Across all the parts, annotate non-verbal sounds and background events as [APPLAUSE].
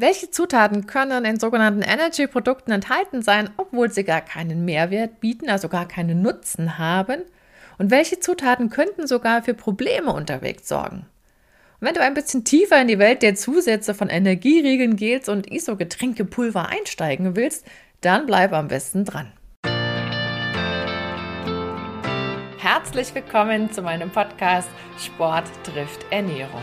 Welche Zutaten können in sogenannten Energy-Produkten enthalten sein, obwohl sie gar keinen Mehrwert bieten, also gar keinen Nutzen haben? Und welche Zutaten könnten sogar für Probleme unterwegs sorgen? Und wenn du ein bisschen tiefer in die Welt der Zusätze von Energieriegeln, Gels und ISO-Getränkepulver einsteigen willst, dann bleib am besten dran. Herzlich willkommen zu meinem Podcast Sport trifft Ernährung.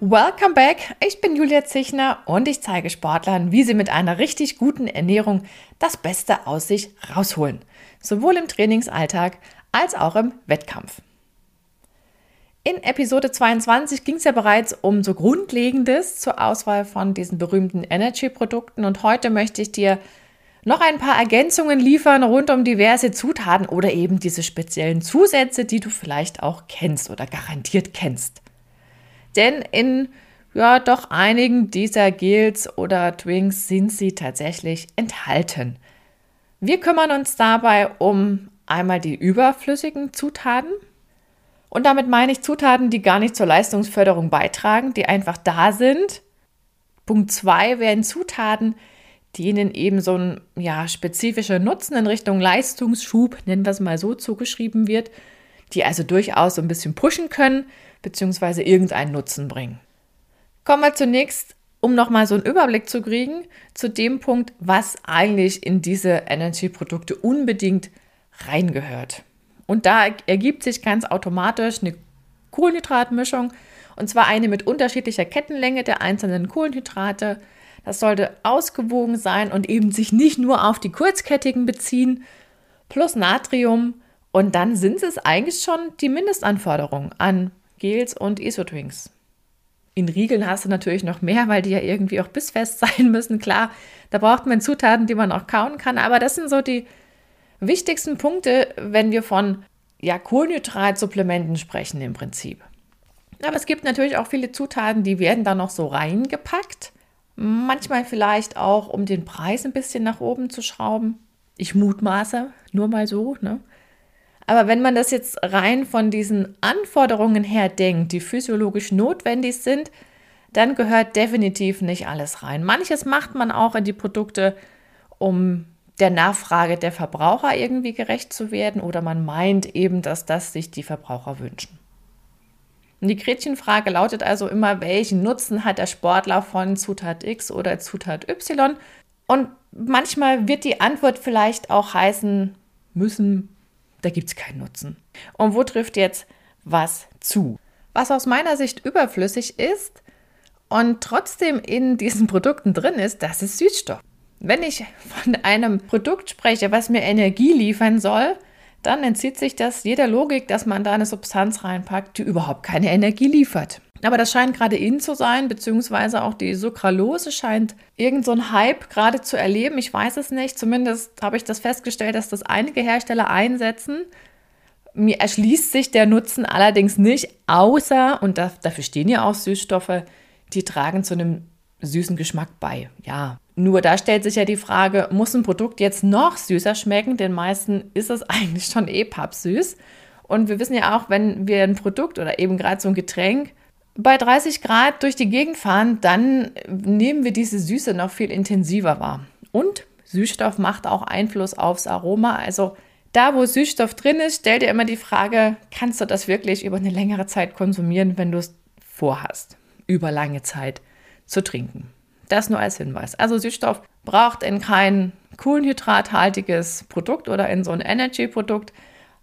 Welcome back! Ich bin Julia Zichner und ich zeige Sportlern, wie sie mit einer richtig guten Ernährung das Beste aus sich rausholen sowohl im Trainingsalltag als auch im Wettkampf. In Episode 22 ging es ja bereits um so Grundlegendes zur Auswahl von diesen berühmten Energy-Produkten und heute möchte ich dir noch ein paar Ergänzungen liefern rund um diverse Zutaten oder eben diese speziellen Zusätze, die du vielleicht auch kennst oder garantiert kennst. Denn in ja doch einigen dieser Gels oder Twinks sind sie tatsächlich enthalten. Wir kümmern uns dabei um einmal die überflüssigen Zutaten. Und damit meine ich Zutaten, die gar nicht zur Leistungsförderung beitragen, die einfach da sind. Punkt 2 wären Zutaten, denen eben so ein ja, spezifischer Nutzen in Richtung Leistungsschub, nennen wir es mal so, zugeschrieben wird, die also durchaus so ein bisschen pushen können, beziehungsweise irgendeinen Nutzen bringen. Kommen wir zunächst um nochmal so einen Überblick zu kriegen zu dem Punkt, was eigentlich in diese Energy-Produkte unbedingt reingehört. Und da ergibt sich ganz automatisch eine Kohlenhydratmischung und zwar eine mit unterschiedlicher Kettenlänge der einzelnen Kohlenhydrate. Das sollte ausgewogen sein und eben sich nicht nur auf die kurzkettigen beziehen, plus Natrium. Und dann sind es eigentlich schon die Mindestanforderungen an Gels und Isotwinks. In Riegeln hast du natürlich noch mehr, weil die ja irgendwie auch bissfest [LAUGHS] sein müssen. Klar, da braucht man Zutaten, die man auch kauen kann. Aber das sind so die wichtigsten Punkte, wenn wir von ja, Kohlenhydratsupplementen sprechen im Prinzip. Aber es gibt natürlich auch viele Zutaten, die werden da noch so reingepackt. Manchmal vielleicht auch, um den Preis ein bisschen nach oben zu schrauben. Ich mutmaße, nur mal so. Ne? Aber wenn man das jetzt rein von diesen Anforderungen her denkt, die physiologisch notwendig sind, dann gehört definitiv nicht alles rein. Manches macht man auch in die Produkte, um der Nachfrage der Verbraucher irgendwie gerecht zu werden oder man meint eben, dass das sich die Verbraucher wünschen. Und die Gretchenfrage lautet also immer, welchen Nutzen hat der Sportler von Zutat X oder Zutat Y? Und manchmal wird die Antwort vielleicht auch heißen müssen, da gibt es keinen Nutzen. Und wo trifft jetzt was zu? Was aus meiner Sicht überflüssig ist und trotzdem in diesen Produkten drin ist, das ist Süßstoff. Wenn ich von einem Produkt spreche, was mir Energie liefern soll, dann entzieht sich das jeder Logik, dass man da eine Substanz reinpackt, die überhaupt keine Energie liefert. Aber das scheint gerade in zu sein, beziehungsweise auch die Sucralose scheint irgend so ein Hype gerade zu erleben. Ich weiß es nicht. Zumindest habe ich das festgestellt, dass das einige Hersteller einsetzen. Mir erschließt sich der Nutzen allerdings nicht, außer, und da, dafür stehen ja auch Süßstoffe, die tragen zu einem süßen Geschmack bei. Ja. Nur da stellt sich ja die Frage, muss ein Produkt jetzt noch süßer schmecken? Den meisten ist es [LAUGHS] eigentlich schon eh pappsüß. Und wir wissen ja auch, wenn wir ein Produkt oder eben gerade so ein Getränk bei 30 Grad durch die Gegend fahren, dann nehmen wir diese Süße noch viel intensiver wahr. Und Süßstoff macht auch Einfluss aufs Aroma. Also da, wo Süßstoff drin ist, stell dir immer die Frage, kannst du das wirklich über eine längere Zeit konsumieren, wenn du es vorhast, über lange Zeit zu trinken. Das nur als Hinweis. Also Süßstoff braucht in kein kohlenhydrathaltiges Produkt oder in so ein Energy-Produkt,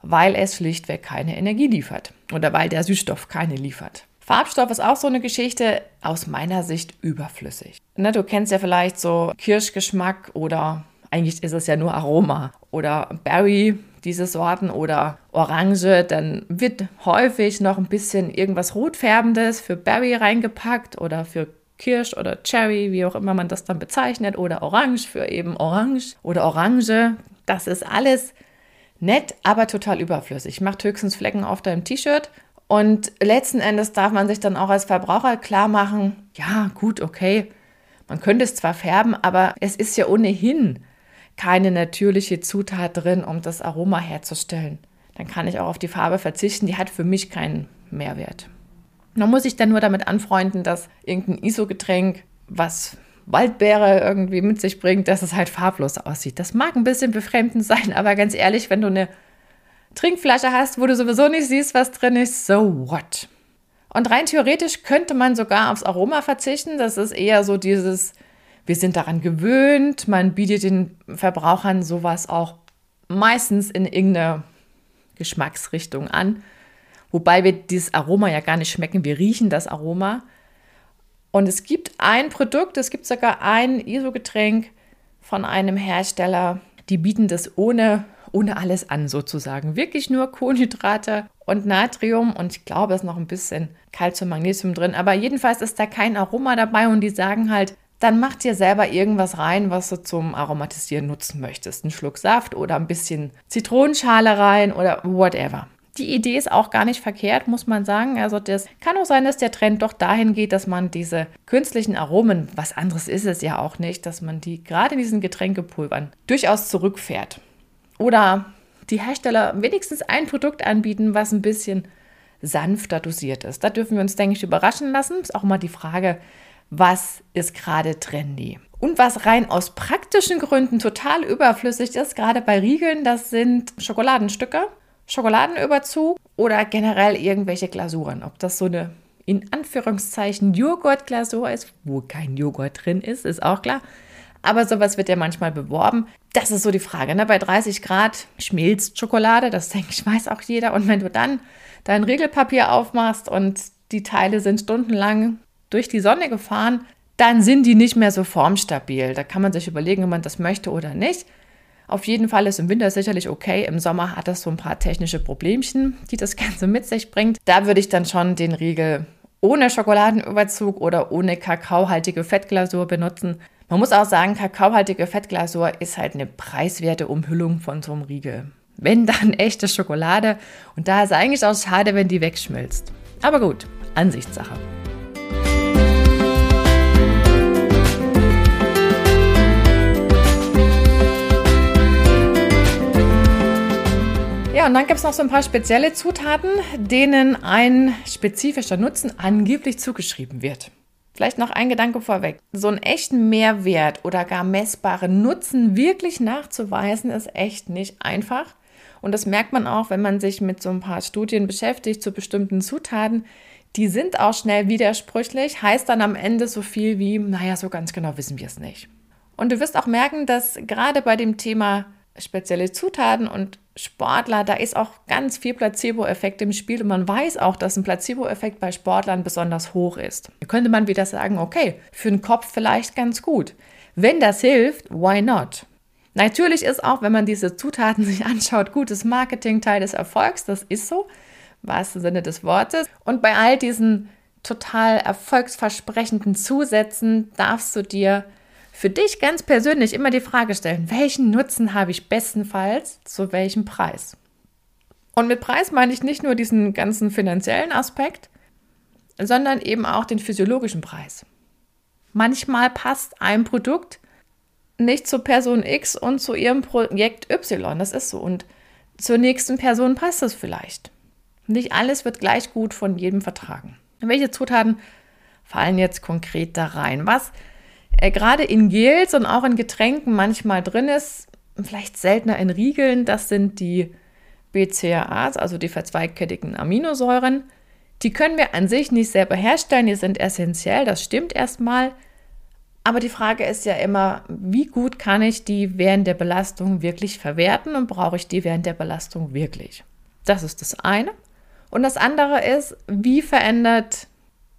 weil es schlichtweg keine Energie liefert oder weil der Süßstoff keine liefert. Farbstoff ist auch so eine Geschichte aus meiner Sicht überflüssig. Ne, du kennst ja vielleicht so Kirschgeschmack oder eigentlich ist es ja nur Aroma oder Berry, diese Sorten oder Orange, dann wird häufig noch ein bisschen irgendwas Rotfärbendes für Berry reingepackt oder für Kirsch oder Cherry, wie auch immer man das dann bezeichnet, oder Orange für eben Orange oder Orange. Das ist alles nett, aber total überflüssig. Macht höchstens Flecken auf deinem T-Shirt. Und letzten Endes darf man sich dann auch als Verbraucher klar machen, ja, gut, okay, man könnte es zwar färben, aber es ist ja ohnehin keine natürliche Zutat drin, um das Aroma herzustellen. Dann kann ich auch auf die Farbe verzichten, die hat für mich keinen Mehrwert. Man muss sich dann nur damit anfreunden, dass irgendein ISO-Getränk, was Waldbeere irgendwie mit sich bringt, dass es halt farblos aussieht. Das mag ein bisschen befremdend sein, aber ganz ehrlich, wenn du eine Trinkflasche hast, wo du sowieso nicht siehst, was drin ist, so what? Und rein theoretisch könnte man sogar aufs Aroma verzichten. Das ist eher so dieses, wir sind daran gewöhnt, man bietet den Verbrauchern sowas auch meistens in irgendeiner Geschmacksrichtung an. Wobei wir dieses Aroma ja gar nicht schmecken, wir riechen das Aroma. Und es gibt ein Produkt, es gibt sogar ein ISO-Getränk von einem Hersteller, die bieten das ohne, ohne alles an sozusagen. Wirklich nur Kohlenhydrate und Natrium und ich glaube, es ist noch ein bisschen Calcium, Magnesium drin. Aber jedenfalls ist da kein Aroma dabei und die sagen halt, dann mach dir selber irgendwas rein, was du zum Aromatisieren nutzen möchtest. Ein Schluck Saft oder ein bisschen Zitronenschale rein oder whatever. Die Idee ist auch gar nicht verkehrt, muss man sagen. Also das kann auch sein, dass der Trend doch dahin geht, dass man diese künstlichen Aromen, was anderes ist es ja auch nicht, dass man die gerade in diesen Getränkepulvern durchaus zurückfährt. Oder die Hersteller wenigstens ein Produkt anbieten, was ein bisschen sanfter dosiert ist. Da dürfen wir uns, denke ich, überraschen lassen. Ist auch mal die Frage, was ist gerade trendy? Und was rein aus praktischen Gründen total überflüssig ist, gerade bei Riegeln, das sind Schokoladenstücke. Schokoladenüberzug oder generell irgendwelche Glasuren. Ob das so eine in Anführungszeichen Joghurtglasur ist, wo kein Joghurt drin ist, ist auch klar. Aber sowas wird ja manchmal beworben. Das ist so die Frage. Ne? Bei 30 Grad schmilzt Schokolade, das denke ich, weiß auch jeder. Und wenn du dann dein Regelpapier aufmachst und die Teile sind stundenlang durch die Sonne gefahren, dann sind die nicht mehr so formstabil. Da kann man sich überlegen, ob man das möchte oder nicht. Auf jeden Fall ist im Winter sicherlich okay. Im Sommer hat das so ein paar technische Problemchen, die das [LAUGHS] Ganze mit sich bringt. Da würde ich dann schon den Riegel ohne Schokoladenüberzug oder ohne kakaohaltige Fettglasur benutzen. Man muss auch sagen, kakaohaltige Fettglasur ist halt eine preiswerte Umhüllung von so einem Riegel. Wenn dann echte Schokolade und da ist eigentlich auch schade, wenn die wegschmilzt. Aber gut, Ansichtssache. Ja, und dann gibt es noch so ein paar spezielle Zutaten, denen ein spezifischer Nutzen angeblich zugeschrieben wird. Vielleicht noch ein Gedanke vorweg. So einen echten Mehrwert oder gar messbaren Nutzen wirklich nachzuweisen, ist echt nicht einfach. Und das merkt man auch, wenn man sich mit so ein paar Studien beschäftigt zu bestimmten Zutaten. Die sind auch schnell widersprüchlich, heißt dann am Ende so viel wie, naja, so ganz genau wissen wir es nicht. Und du wirst auch merken, dass gerade bei dem Thema spezielle Zutaten und Sportler, da ist auch ganz viel Placebo-Effekt im Spiel und man weiß auch, dass ein Placebo-Effekt bei Sportlern besonders hoch ist. Da könnte man wieder sagen, okay, für den Kopf vielleicht ganz gut. Wenn das hilft, why not? Natürlich ist auch, wenn man diese Zutaten [LAUGHS] sich anschaut, gutes Marketing Teil des Erfolgs, das ist so, im wahrsten Sinne des Wortes. Und bei all diesen total erfolgsversprechenden Zusätzen darfst du dir für dich ganz persönlich immer die Frage stellen, welchen Nutzen habe ich bestenfalls zu welchem Preis? Und mit Preis meine ich nicht nur diesen ganzen finanziellen Aspekt, sondern eben auch den physiologischen Preis. Manchmal passt ein Produkt nicht zur Person X und zu ihrem Projekt Y. Das ist so. Und zur nächsten Person passt es vielleicht. Nicht alles wird gleich gut von jedem vertragen. Welche Zutaten fallen jetzt konkret da rein? Was äh, gerade in Gels und auch in Getränken manchmal drin ist, vielleicht seltener in Riegeln, das sind die BCAAs, also die verzweigkettigen Aminosäuren. Die können wir an sich nicht selber herstellen, die sind essentiell, das stimmt erstmal. Aber die Frage ist ja immer, wie gut kann ich die während der Belastung wirklich verwerten und brauche ich die während der Belastung wirklich? Das ist das eine. Und das andere ist, wie verändert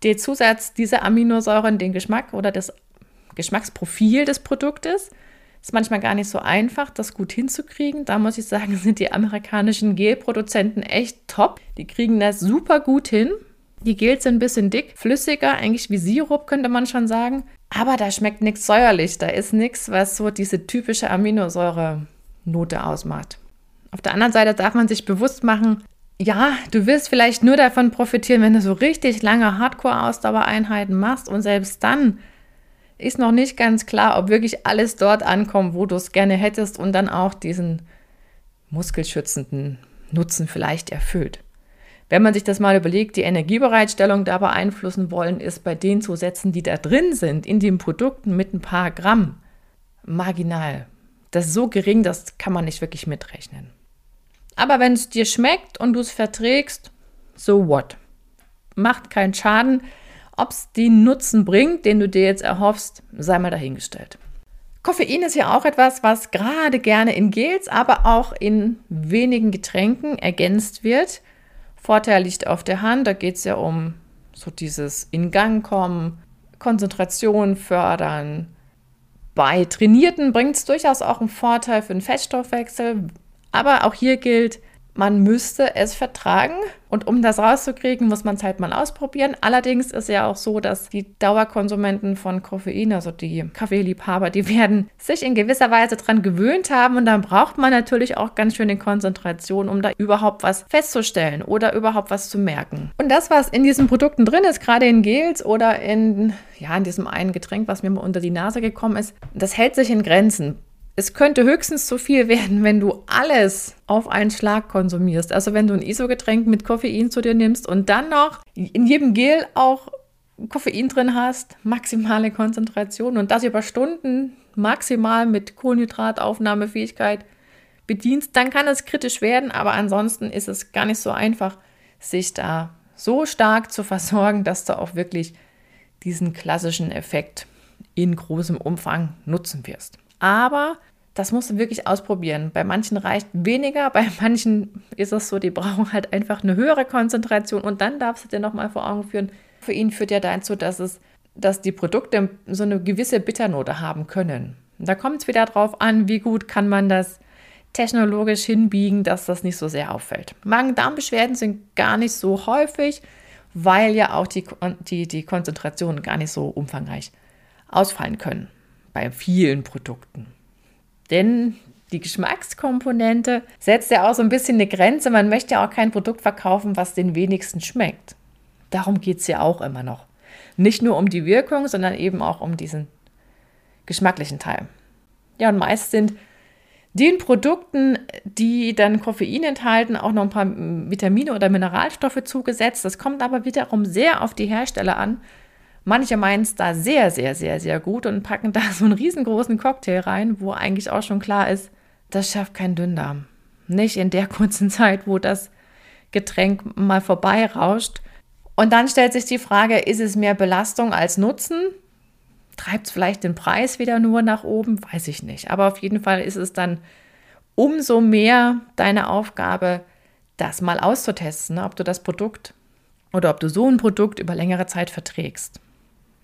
der Zusatz dieser Aminosäuren den Geschmack oder das Geschmacksprofil des Produktes. Ist manchmal gar nicht so einfach, das gut hinzukriegen. Da muss ich sagen, [LAUGHS] sind die amerikanischen Gelproduzenten echt top. Die kriegen das super gut hin. Die Gels sind ein bisschen dick, flüssiger, eigentlich wie Sirup, könnte man schon sagen. Aber da schmeckt nichts säuerlich. Da ist nichts, was so diese typische Aminosäure-Note ausmacht. Auf der anderen Seite darf man sich bewusst machen, ja, du wirst vielleicht nur davon profitieren, wenn du so richtig lange Hardcore-Ausdauereinheiten machst und selbst dann ist noch nicht ganz klar, ob wirklich alles dort ankommt, wo du es gerne hättest und dann auch diesen muskelschützenden Nutzen vielleicht erfüllt. Wenn man sich das mal überlegt, die Energiebereitstellung da beeinflussen wollen, ist bei den Zusätzen, die da drin sind, in den Produkten mit ein paar Gramm, marginal. Das ist so gering, das kann man nicht wirklich mitrechnen. Aber wenn es dir schmeckt und du es verträgst, so what? Macht keinen Schaden. Ob es den Nutzen bringt, den du dir jetzt erhoffst, sei mal dahingestellt. Koffein ist ja auch etwas, was gerade gerne in Gels, aber auch in wenigen Getränken ergänzt wird. Vorteil liegt auf der Hand, da geht es ja um so dieses In Gang kommen, Konzentration fördern. Bei Trainierten bringt es durchaus auch einen Vorteil für den Fettstoffwechsel, aber auch hier gilt, man müsste es vertragen. Und um das rauszukriegen, muss man es halt mal ausprobieren. Allerdings ist ja auch so, dass die Dauerkonsumenten von Koffein, also die Kaffeeliebhaber, die werden sich in gewisser Weise daran gewöhnt haben. Und dann braucht man natürlich auch ganz schön die Konzentration, um da überhaupt was festzustellen oder überhaupt was zu merken. Und das, was in diesen Produkten drin ist, gerade in Gels oder in, ja, in diesem einen Getränk, was mir mal unter die Nase gekommen ist, das hält sich in Grenzen. Es könnte höchstens zu viel werden, wenn du alles auf einen Schlag konsumierst. Also wenn du ein ISO-Getränk mit Koffein zu dir nimmst und dann noch in jedem Gel auch Koffein drin hast, maximale Konzentration und das über Stunden maximal mit Kohlenhydrataufnahmefähigkeit bedienst, dann kann es kritisch werden, aber ansonsten ist es gar nicht so einfach, sich da so stark zu versorgen, dass du auch wirklich diesen klassischen Effekt in großem Umfang nutzen wirst. Aber das musst du wirklich ausprobieren. Bei manchen reicht weniger, bei [LAUGHS] manchen ist es so, die brauchen halt einfach eine höhere Konzentration und dann darfst du dir nochmal vor Augen führen, für ihn führt ja dazu, dass es, dass die Produkte so eine gewisse Bitternote haben können. da kommt es wieder darauf an, wie gut kann man das technologisch hinbiegen, dass das nicht so sehr auffällt. Magen-Darm-Beschwerden sind gar nicht so häufig, weil ja auch die, die, die Konzentrationen gar nicht so umfangreich ausfallen können bei vielen Produkten. Denn die Geschmackskomponente setzt ja auch so ein bisschen eine Grenze. Man möchte ja auch kein Produkt verkaufen, was den wenigsten schmeckt. Darum geht es ja auch immer noch. Nicht nur um die Wirkung, sondern eben auch um diesen geschmacklichen Teil. Ja, und meist sind den Produkten, die dann Koffein enthalten, auch noch ein paar Vitamine oder Mineralstoffe zugesetzt. Das kommt aber wiederum sehr auf die Hersteller an, Manche meinen es da sehr, sehr, sehr, sehr gut und packen da [LAUGHS] so einen riesengroßen Cocktail rein, wo eigentlich auch schon klar ist, das schafft kein Dünndarm. Nicht in der [LAUGHS] kurzen Zeit, wo das Getränk mal vorbeirauscht. Und dann stellt sich die Frage, ist es mehr Belastung als Nutzen? Treibt es vielleicht den Preis wieder nur nach oben? Weiß ich nicht. Aber auf jeden Fall ist es dann umso mehr deine Aufgabe, das mal auszutesten, ne? ob du das Produkt oder ob du so ein Produkt über längere Zeit verträgst.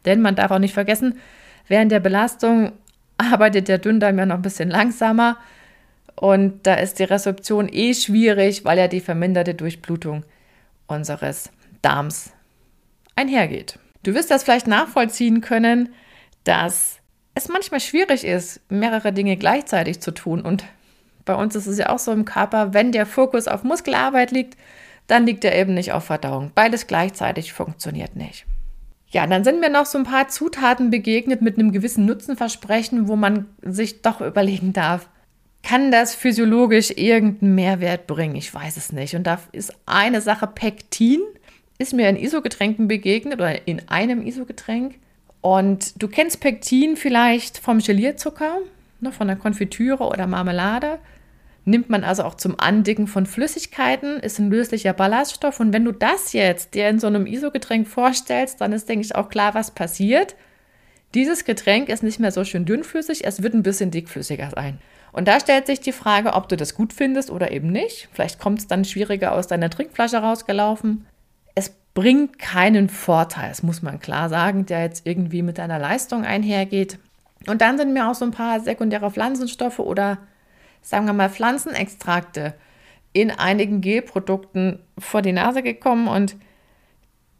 Denn man darf auch nicht vergessen, während der Belastung arbeitet der Dünndarm ja noch ein bisschen langsamer und da ist die Resorption eh schwierig, weil ja die verminderte Durchblutung unseres Darms einhergeht. Du wirst das vielleicht nachvollziehen können, dass es manchmal schwierig ist, mehrere Dinge gleichzeitig zu tun. Und bei uns ist es ja auch so im Körper, wenn der Fokus auf Muskelarbeit liegt, dann liegt er eben nicht auf Verdauung. Beides gleichzeitig funktioniert nicht. Ja, dann sind mir noch so ein paar Zutaten begegnet mit einem gewissen Nutzenversprechen, wo man sich doch überlegen darf, kann das physiologisch irgendeinen Mehrwert bringen? Ich weiß es nicht. Und da ist eine Sache Pektin, ist mir in ISO-Getränken begegnet oder in einem ISO-Getränk. Und du kennst Pektin vielleicht vom Gelierzucker, ne, von der Konfitüre oder Marmelade nimmt man also auch zum Andicken von Flüssigkeiten, ist ein löslicher Ballaststoff. Und wenn du das jetzt dir in so einem ISO-Getränk vorstellst, dann ist, denke ich, auch klar, was passiert. Dieses Getränk ist nicht mehr so schön dünnflüssig, es wird ein bisschen dickflüssiger sein. Und da stellt sich die Frage, ob du das gut findest oder eben nicht. Vielleicht kommt es dann schwieriger aus deiner Trinkflasche rausgelaufen. Es bringt keinen Vorteil, das muss man klar sagen, der jetzt irgendwie mit deiner Leistung einhergeht. Und dann sind mir auch so ein paar sekundäre Pflanzenstoffe oder sagen wir mal, Pflanzenextrakte in einigen Gelprodukten vor die Nase gekommen und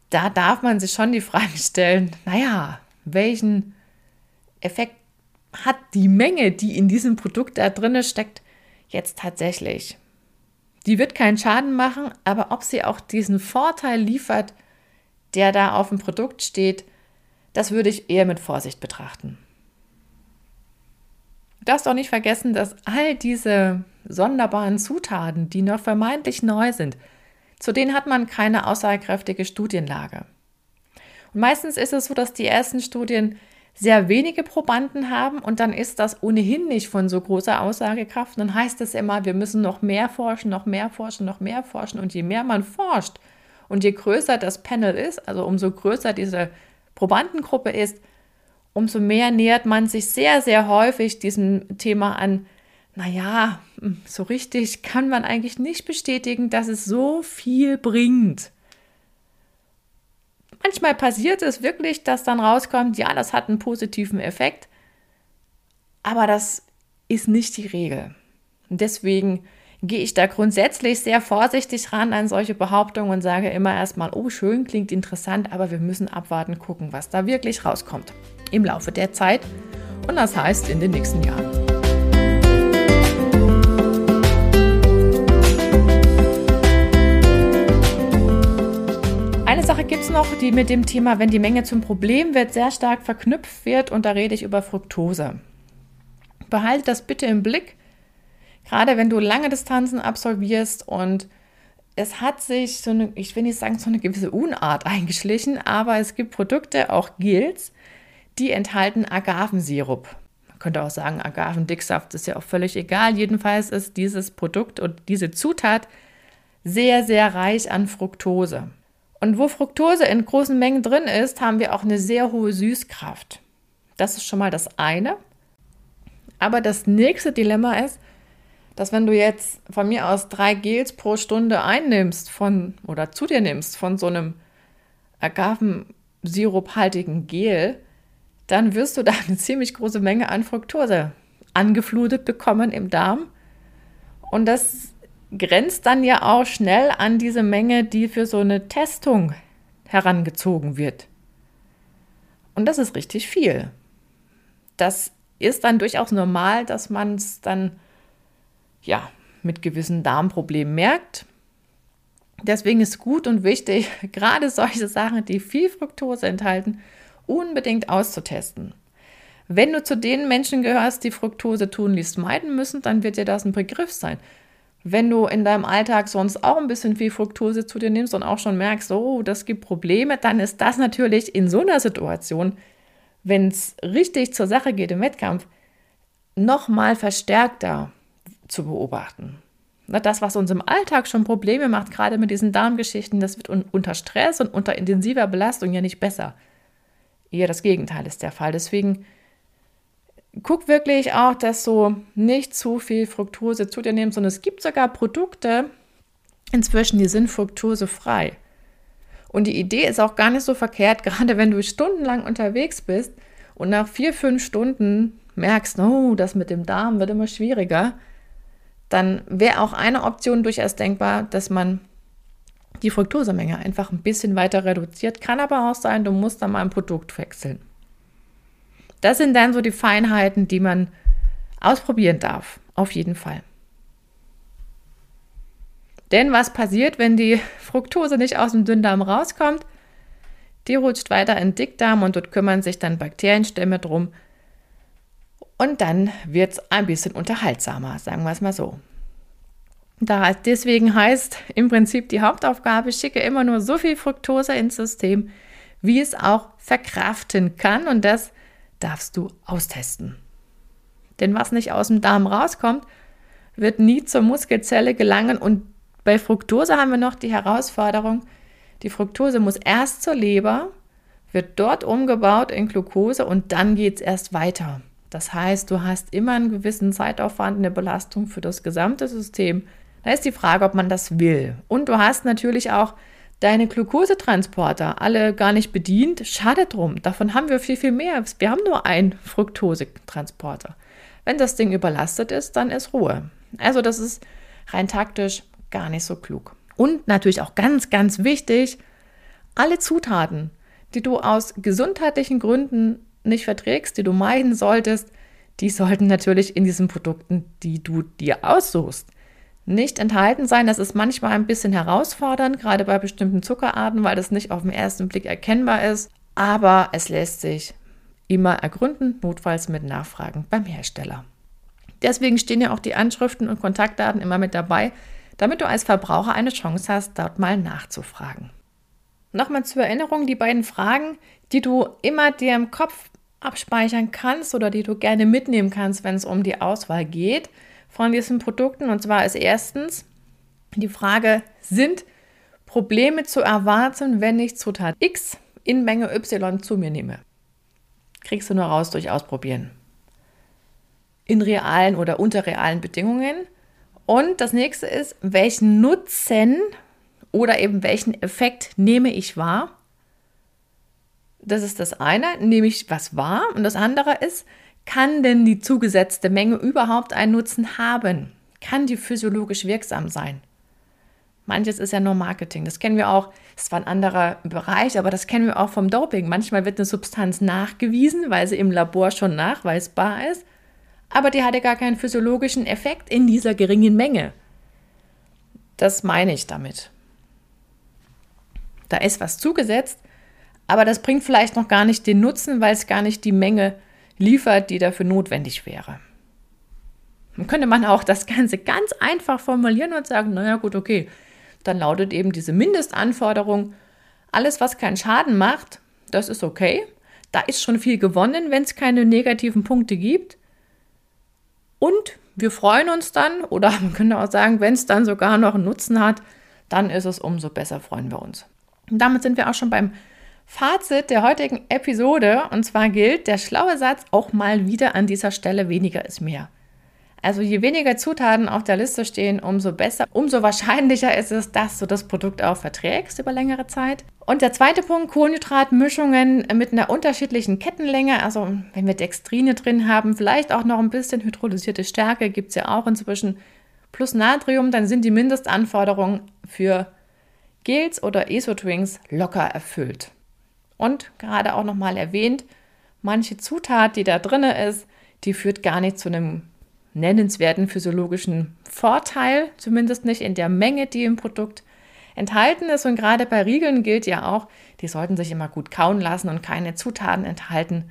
da darf man sich schon die Frage stellen, naja, welchen Effekt hat die Menge, die in diesem Produkt da drin steckt, jetzt tatsächlich? Die wird keinen Schaden machen, aber ob sie auch diesen Vorteil liefert, der da auf dem Produkt steht, das würde ich eher mit Vorsicht betrachten. Du darfst auch nicht vergessen, dass all diese sonderbaren Zutaten, die noch vermeintlich neu sind, zu denen hat man keine aussagekräftige Studienlage. Und meistens ist es so, dass die ersten Studien sehr wenige Probanden haben und dann ist das ohnehin nicht von so großer Aussagekraft. Und dann heißt es immer, wir müssen noch mehr forschen, noch mehr forschen, noch mehr forschen. Und je mehr man forscht und je größer das Panel ist, also umso größer diese Probandengruppe ist, umso mehr nähert man sich sehr, sehr häufig diesem Thema an, naja, hm, so richtig kann man eigentlich nicht bestätigen, dass es so viel bringt. Manchmal passiert es wirklich, dass dann rauskommt, ja, das hat einen positiven Effekt, aber das ist nicht die Regel. Und deswegen gehe ich da grundsätzlich sehr vorsichtig ran an solche Behauptungen und sage immer erstmal, oh, schön, klingt interessant, aber wir müssen abwarten, gucken, was da wirklich rauskommt im Laufe der Zeit und das heißt in den nächsten Jahren. Eine Sache gibt es noch, die mit dem Thema, wenn die Menge zum Problem wird, sehr stark verknüpft wird und da rede ich über Fructose. Behalte das bitte im Blick, gerade wenn du lange Distanzen absolvierst und es hat sich so eine, ich will nicht sagen, so eine gewisse Unart eingeschlichen, aber es gibt Produkte, auch Gels, die enthalten Agavensirup. Man könnte auch sagen, Agavendicksaft ist ja auch völlig egal. Jedenfalls ist dieses Produkt und diese Zutat sehr, sehr reich an Fructose. Und wo Fructose in großen Mengen drin ist, haben wir auch eine sehr hohe Süßkraft. Das ist schon mal das eine. Aber das nächste Dilemma ist, dass wenn du jetzt von mir aus drei Gels pro Stunde einnimmst von oder zu dir nimmst von so einem Agavensiruphaltigen Gel, dann wirst du da eine ziemlich große Menge an Fructose angeflutet bekommen im Darm. Und das grenzt dann ja auch schnell an diese Menge, die für so eine Testung herangezogen wird. Und das ist richtig viel. Das ist dann durchaus normal, dass man es dann ja mit gewissen Darmproblemen merkt. Deswegen ist gut und wichtig, [LAUGHS] gerade solche Sachen, die viel Fructose enthalten, unbedingt auszutesten. Wenn du zu den Menschen gehörst, die Fructose tunlichst meiden müssen, dann wird dir das ein Begriff sein. Wenn du in deinem Alltag sonst auch ein bisschen viel Fructose zu dir nimmst und auch schon merkst, oh, das gibt Probleme, dann ist das natürlich in so einer Situation, wenn es richtig zur Sache geht im Wettkampf, nochmal verstärkter zu beobachten. Das, was uns im Alltag schon Probleme macht, gerade mit diesen Darmgeschichten, das wird unter Stress und unter intensiver Belastung ja nicht besser. Eher das Gegenteil ist der Fall. Deswegen guck wirklich auch, dass du nicht zu viel Fructose zu dir nimmst. Und es gibt sogar Produkte inzwischen, die sind fructosefrei. Und die Idee ist auch gar nicht so verkehrt, [LAUGHS] gerade wenn du stundenlang unterwegs bist und nach vier, fünf Stunden merkst, oh, das mit dem Darm wird immer schwieriger, dann wäre auch eine Option durchaus denkbar, dass man die Fructosemenge einfach ein bisschen weiter reduziert. Kann aber auch sein, du musst dann mal ein Produkt wechseln. Das sind dann so die Feinheiten, die man ausprobieren darf. Auf jeden Fall. Denn was passiert, wenn die Fructose nicht aus dem Dünndarm rauskommt? Die rutscht weiter in den Dickdarm und dort kümmern sich dann Bakterienstämme drum. Und dann wird es ein bisschen unterhaltsamer, sagen wir es mal so. Da deswegen heißt im Prinzip die Hauptaufgabe, schicke immer nur so viel Fructose ins System, wie es auch verkraften kann. Und das darfst du austesten. Denn was nicht aus dem Darm rauskommt, wird nie zur Muskelzelle gelangen. Und bei Fructose haben wir noch die Herausforderung, die Fructose muss erst zur Leber, wird dort umgebaut in Glucose und dann geht es erst weiter. Das heißt, du hast immer einen gewissen Zeitaufwand, eine Belastung für das gesamte System. Da ist die Frage, ob man das will. Und du hast natürlich auch deine Glukosetransporter alle gar nicht bedient, schade drum. Davon haben wir viel, viel mehr. Wir haben nur einen Fructosetransporter. Wenn das Ding überlastet ist, dann ist Ruhe. Also das ist rein taktisch gar nicht so klug. Und natürlich auch ganz, ganz wichtig, alle Zutaten, die du aus gesundheitlichen Gründen nicht verträgst, die du meiden solltest, die sollten natürlich in diesen Produkten, die du dir aussuchst, nicht enthalten sein. Das ist manchmal ein bisschen herausfordernd, gerade bei bestimmten Zuckerarten, weil das nicht auf den ersten Blick erkennbar ist. Aber es lässt sich immer ergründen, notfalls mit Nachfragen beim Hersteller. Deswegen stehen ja auch die Anschriften und Kontaktdaten immer mit dabei, damit du als Verbraucher eine Chance hast, dort mal nachzufragen. Nochmal zur Erinnerung, die beiden Fragen, die du immer dir im Kopf abspeichern kannst oder die du gerne mitnehmen kannst, wenn es um die Auswahl geht von diesen Produkten. Und zwar ist erstens die Frage, sind Probleme zu erwarten, wenn ich Zutat X in Menge Y zu mir nehme? Kriegst du nur raus durch Ausprobieren. In realen oder unter realen Bedingungen. Und das nächste ist, welchen Nutzen oder eben welchen Effekt nehme ich wahr? Das ist das eine, nehme ich was wahr. Und das andere ist, kann denn die zugesetzte Menge überhaupt einen Nutzen haben? Kann die physiologisch wirksam sein? Manches ist ja nur Marketing. Das kennen wir auch. Das war ein anderer Bereich, aber das kennen wir auch vom Doping. Manchmal wird eine Substanz nachgewiesen, weil sie im Labor schon nachweisbar ist, aber die hatte gar keinen physiologischen Effekt in dieser geringen Menge. Das meine ich damit da ist was zugesetzt, aber das bringt vielleicht noch gar nicht den Nutzen, weil es gar nicht die Menge liefert, die dafür notwendig wäre. Dann könnte man auch das Ganze ganz einfach formulieren und sagen, naja gut, okay, dann lautet eben diese Mindestanforderung, alles, was keinen Schaden macht, das ist okay. Da ist schon viel gewonnen, wenn es keine negativen Punkte gibt. Und wir freuen uns dann, oder [LAUGHS] man könnte auch sagen, wenn es dann sogar noch einen Nutzen hat, dann ist es umso besser, freuen wir uns. Und damit sind wir auch schon beim Fazit der heutigen Episode. Und zwar gilt der schlaue Satz auch mal wieder an dieser Stelle, weniger ist mehr. Also je weniger Zutaten auf der Liste stehen, umso besser, umso wahrscheinlicher ist es, dass du das Produkt auch verträgst über längere Zeit. Und der zweite Punkt, Kohlenhydratmischungen mit einer unterschiedlichen Kettenlänge. Also wenn wir Dextrine drin haben, vielleicht auch noch ein bisschen hydrolysierte Stärke, gibt es ja auch inzwischen, plus Natrium, dann sind die Mindestanforderungen für Gels oder ESO-Drinks locker erfüllt. Und gerade auch nochmal erwähnt, manche Zutat, die da drin ist, die führt gar nicht zu einem nennenswerten physiologischen Vorteil, zumindest nicht in der Menge, die im Produkt enthalten ist. Und gerade bei Riegeln gilt ja auch, die sollten sich immer gut kauen lassen und keine Zutaten enthalten,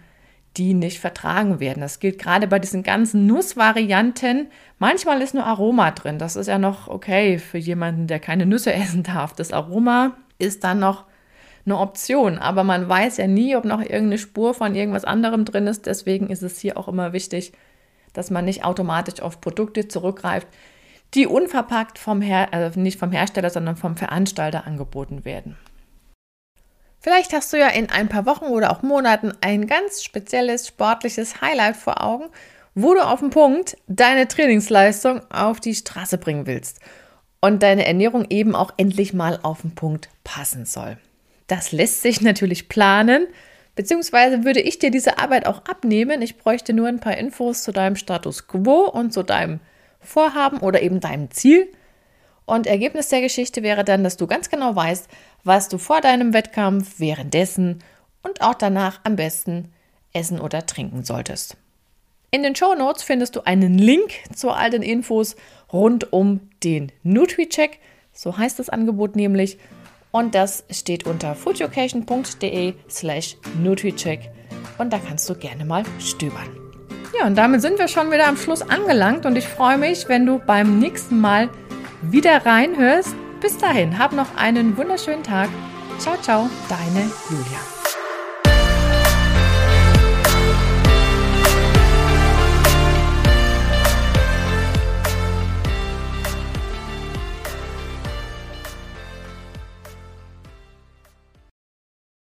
die nicht vertragen werden. Das gilt gerade bei diesen ganzen Nussvarianten. Manchmal ist nur Aroma drin. Das ist ja noch okay für jemanden, der keine Nüsse [LAUGHS] essen darf. Das Aroma ist dann noch eine Option, aber man weiß ja nie, ob noch irgendeine Spur von irgendwas anderem drin ist. Deswegen ist es hier auch immer wichtig, dass man nicht automatisch auf Produkte zurückgreift, die unverpackt vom Her also nicht vom Hersteller, sondern vom Veranstalter angeboten werden. Vielleicht hast du ja in ein paar Wochen oder auch Monaten ein ganz spezielles sportliches Highlight vor Augen, wo du auf den Punkt deine Trainingsleistung auf die Straße bringen willst und deine Ernährung eben auch endlich mal auf den Punkt passen soll. Das lässt sich natürlich planen, beziehungsweise würde ich dir diese Arbeit auch abnehmen. Ich bräuchte nur ein paar Infos zu deinem Status quo und zu deinem Vorhaben oder eben deinem Ziel. Und Ergebnis der Geschichte wäre dann, dass du ganz genau weißt, was du vor deinem Wettkampf, währenddessen und auch danach am besten essen oder trinken solltest. In den Show Notes findest du einen Link zu all den Infos rund um den NutriCheck, so heißt das Angebot nämlich. Und das steht unter foodeducation.de slash NutriCheck und da kannst du gerne mal stöbern. Ja, und damit sind wir schon wieder am Schluss angelangt und ich freue mich, wenn du beim nächsten Mal wieder reinhörst. Bis dahin, hab noch einen wunderschönen Tag. Ciao, ciao, deine Julia.